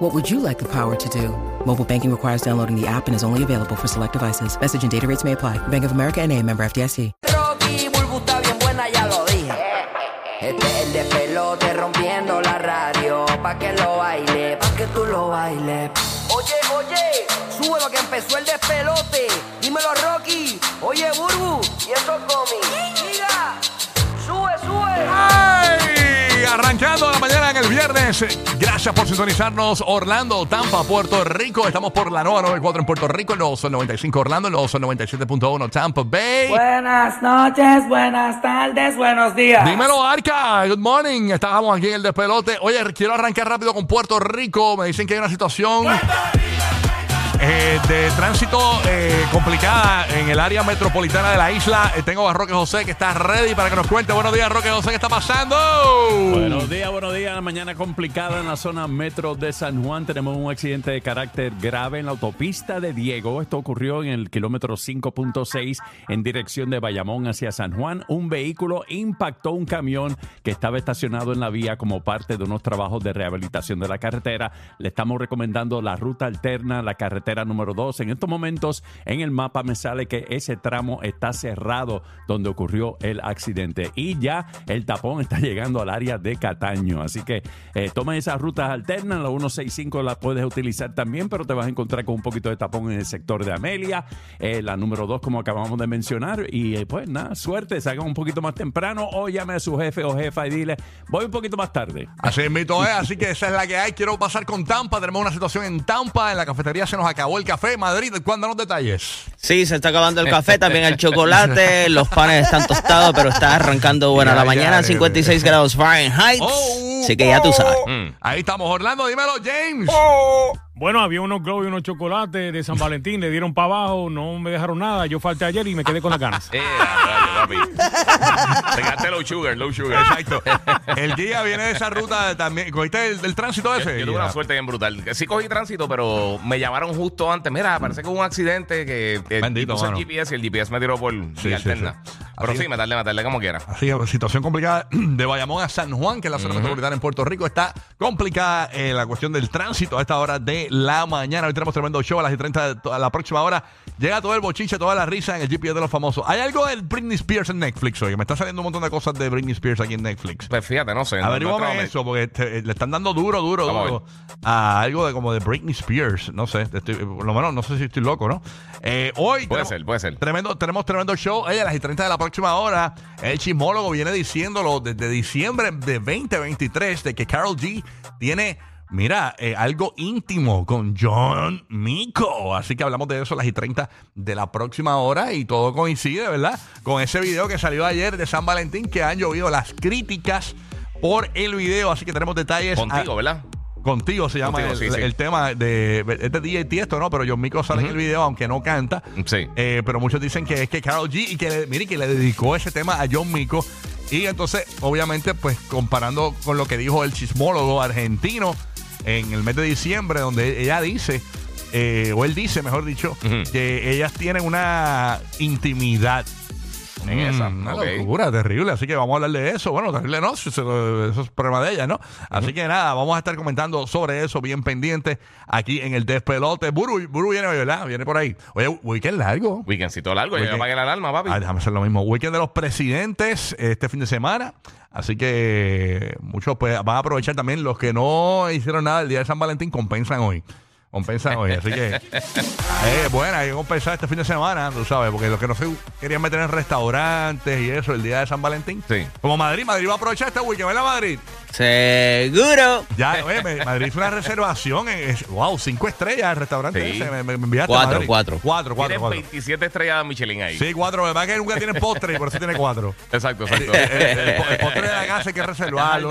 What would you like the power to do? Mobile banking requires downloading the app and is only available for select devices. Message and data rates may apply. Bank of America and a member FDIC. Sube lo que empezó el despelote. Dímelo, Rocky. Oye, Burbu, y gomis. El. Gracias por sintonizarnos. Orlando, Tampa, Puerto Rico. Estamos por la nueva 94 en Puerto Rico, los 95 Orlando, en los 97.1 Tampa Bay. Buenas noches, buenas tardes, buenos días. Dímelo, Arca. Good morning. Estábamos aquí en el despelote. Oye, quiero arrancar rápido con Puerto Rico. Me dicen que hay una situación eh, de tránsito eh, complicada en el área metropolitana de la isla. Eh, tengo a Roque José que está ready para que nos cuente. Buenos días, Roque José, ¿qué está pasando? Buenos días, buenos días. Mañana complicada en la zona metro de San Juan. Tenemos un accidente de carácter grave en la autopista de Diego. Esto ocurrió en el kilómetro 5.6 en dirección de Bayamón hacia San Juan. Un vehículo impactó un camión que estaba estacionado en la vía como parte de unos trabajos de rehabilitación de la carretera. Le estamos recomendando la ruta alterna, la carretera número 2. En estos momentos en el mapa me sale que ese tramo está cerrado donde ocurrió el accidente y ya el tapón está llegando al área de Cataño. Así que eh, toma esas rutas alternas, la 165 la puedes utilizar también, pero te vas a encontrar con un poquito de tapón en el sector de Amelia, eh, la número 2 como acabamos de mencionar y eh, pues nada, suerte, salgan un poquito más temprano o llame a su jefe o jefa y dile, voy un poquito más tarde. Así invito, ¿eh? Así que esa es la que hay. Quiero pasar con Tampa. Tenemos una situación en Tampa. En la cafetería se nos acabó el café. Madrid, ¿cuándo los detalles? Sí, se está acabando el café, también el chocolate, los panes están tostados, pero está arrancando buena la mañana, ya, 56 grados Fahrenheit. Oh, Así que ya tú sabes. Mm. Ahí estamos, Orlando. Dímelo, James. Bueno, había unos globos y unos chocolates de San Valentín, le dieron para abajo, no me dejaron nada. Yo falté ayer y me quedé con las ganas. Eh, rayo, papi. Te quedaste low sugar, low sugar. Exacto. El guía viene de esa ruta también. ¿Cogiste el, tránsito ese? yo tuve una suerte bien brutal. Sí cogí tránsito, pero me llamaron justo antes. Mira, parece que hubo un accidente que eh, Bendito, puse el. GPS y el GPS me tiró por Sí, sí, alterna. sí. Pero sí, me tardé, me tardé como quiera. Así que situación complicada de Bayamón a San Juan, que es la zona metropolitana en Puerto Rico. Está complicada eh, la cuestión del tránsito a esta hora de la mañana. Hoy tenemos tremendo show a las 30 de la próxima hora. Llega todo el bochinche, toda la risa en el GPS de los famosos. Hay algo de Britney Spears en Netflix hoy. Me está saliendo un montón de cosas de Britney Spears aquí en Netflix. Pues fíjate, no sé. no- no Averígame entraba- eso, porque te- le están dando duro, duro, Vamos a duro a algo de como de Britney Spears. No sé, estoy- por lo menos no sé si estoy loco, ¿no? Eh, hoy Puede tenemos- ser, puede ser. Tremendo, tenemos tremendo show. Ella a las 30 de la próxima hora. El chismólogo viene diciéndolo desde diciembre de 2023 de que Carol G tiene. Mira, eh, algo íntimo con John Mico. Así que hablamos de eso a las y 30 de la próxima hora y todo coincide, ¿verdad? Con ese video que salió ayer de San Valentín que han llovido las críticas por el video. Así que tenemos detalles. Contigo, ¿verdad? Contigo se llama Contigo, el, sí, sí. el tema de este DJ Tiesto, ¿no? Pero John Mico sale en el video, aunque no canta. Sí. Eh, pero muchos dicen que es que Carol G y que le, mire, que le dedicó ese tema a John Mico. Y entonces, obviamente, pues comparando con lo que dijo el chismólogo argentino en el mes de diciembre, donde ella dice, eh, o él dice, mejor dicho, que ellas tienen una intimidad. En esa, Una ok. locura terrible, así que vamos a hablar de eso. Bueno, terrible no, eso, es problema de ella, ¿no? Así que nada, vamos a estar comentando sobre eso bien pendiente aquí en el despelote. Buru, Buru viene ¿verdad? Viene por ahí. Oye, weekend largo. Weekendcito largo, yo Weekend. ya apagué la alarma, papi. Ah, déjame hacer lo mismo. Weekend de los presidentes este fin de semana. Así que muchos pues, van a aprovechar también. Los que no hicieron nada el día de San Valentín compensan hoy. Compensan hoy. Así que, eh, bueno, hay que compensar este fin de semana, tú sabes, porque los que no se querían meter en restaurantes y eso el día de San Valentín. Sí. Como Madrid, Madrid va a aprovechar este weekend, ¿verdad, Madrid? Seguro. Ya, oye, Madrid hizo una reservación. En, es- wow, cinco estrellas el restaurante Sí. ese. Me, me- enviaste Cuatro, Madrid. cuatro. Cuatro, cuatro, Tienen cuatro. 27 estrellas Michelin ahí. Sí, cuatro. Verdad que nunca tiene postre y por eso tiene cuatro. Exacto, El, exacto. el- el- el postre de la casa hay que reservarlo.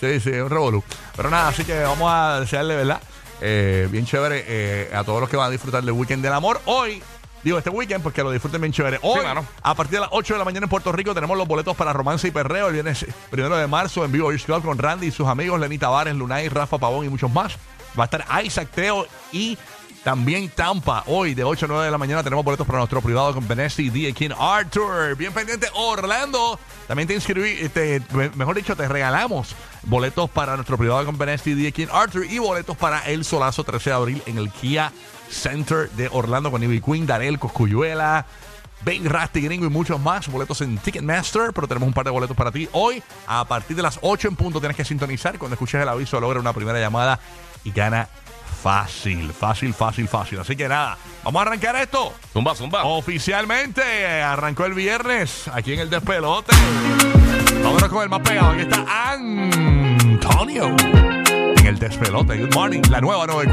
Sí, sí, un revolú. Pero nada, así que vamos a desearle, ¿verdad? Eh, bien chévere eh, a todos los que van a disfrutar del Weekend del Amor. Hoy digo, este weekend, pues que lo disfruten bien chévere. Hoy, mano. a partir de las 8 de la mañana en Puerto Rico, tenemos los boletos para Romance y Perreo. El viernes primero de marzo en vivo Beach Club con Randy y sus amigos, Lenny Tavares, Lunay, Rafa Pavón y muchos más. Va a estar Isaac Teo y también Tampa. Hoy de 8 a 9 de la mañana tenemos boletos para nuestro privado con Vanessa y D. King Arthur. Bien pendiente, Orlando. También te inscribí, te- me- mejor dicho, te regalamos boletos para nuestro privado con Vanessa y D. King Arthur y boletos para el solazo 13 de abril en el Kia Center de Orlando con Ivy Queen, Darel, Coscuyuela. Ben Rasty Gringo y muchos más. Boletos en Ticketmaster, pero tenemos un par de boletos para ti. Hoy, a partir de las 8 en punto, tienes que sintonizar. Cuando escuches el aviso, logra una primera llamada y gana fácil, fácil, fácil, fácil. Así que nada, vamos a arrancar esto. Zumba, zumba. Oficialmente arrancó el viernes aquí en el despelote. Vámonos con el más pegado. Aquí está Antonio en el despelote. Good morning, la nueva 94.